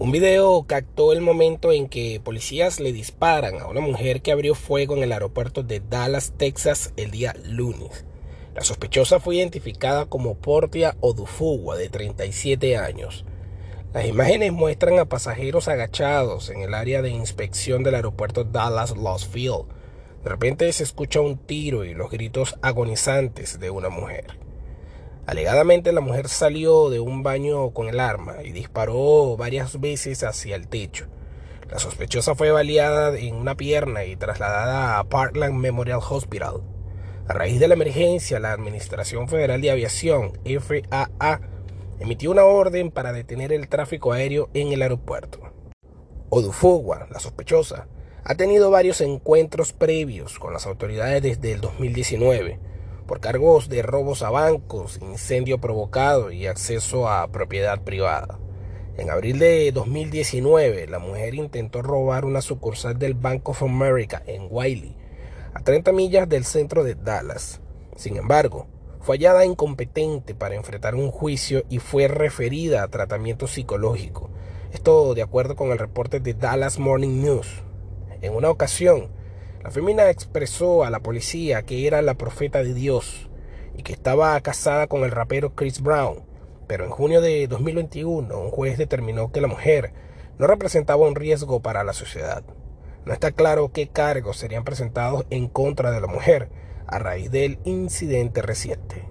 Un video captó el momento en que policías le disparan a una mujer que abrió fuego en el aeropuerto de Dallas, Texas, el día lunes. La sospechosa fue identificada como Portia Odufugua, de 37 años. Las imágenes muestran a pasajeros agachados en el área de inspección del aeropuerto Dallas Lost Field. De repente se escucha un tiro y los gritos agonizantes de una mujer. Alegadamente la mujer salió de un baño con el arma y disparó varias veces hacia el techo. La sospechosa fue baleada en una pierna y trasladada a Parkland Memorial Hospital. A raíz de la emergencia, la Administración Federal de Aviación, FAA, emitió una orden para detener el tráfico aéreo en el aeropuerto. Odufugua, la sospechosa, ha tenido varios encuentros previos con las autoridades desde el 2019 por cargos de robos a bancos, incendio provocado y acceso a propiedad privada. En abril de 2019, la mujer intentó robar una sucursal del Bank of America en Wiley, a 30 millas del centro de Dallas. Sin embargo, fue hallada incompetente para enfrentar un juicio y fue referida a tratamiento psicológico. Esto de acuerdo con el reporte de Dallas Morning News. En una ocasión, la femina expresó a la policía que era la profeta de Dios y que estaba casada con el rapero Chris Brown, pero en junio de 2021 un juez determinó que la mujer no representaba un riesgo para la sociedad. No está claro qué cargos serían presentados en contra de la mujer a raíz del incidente reciente.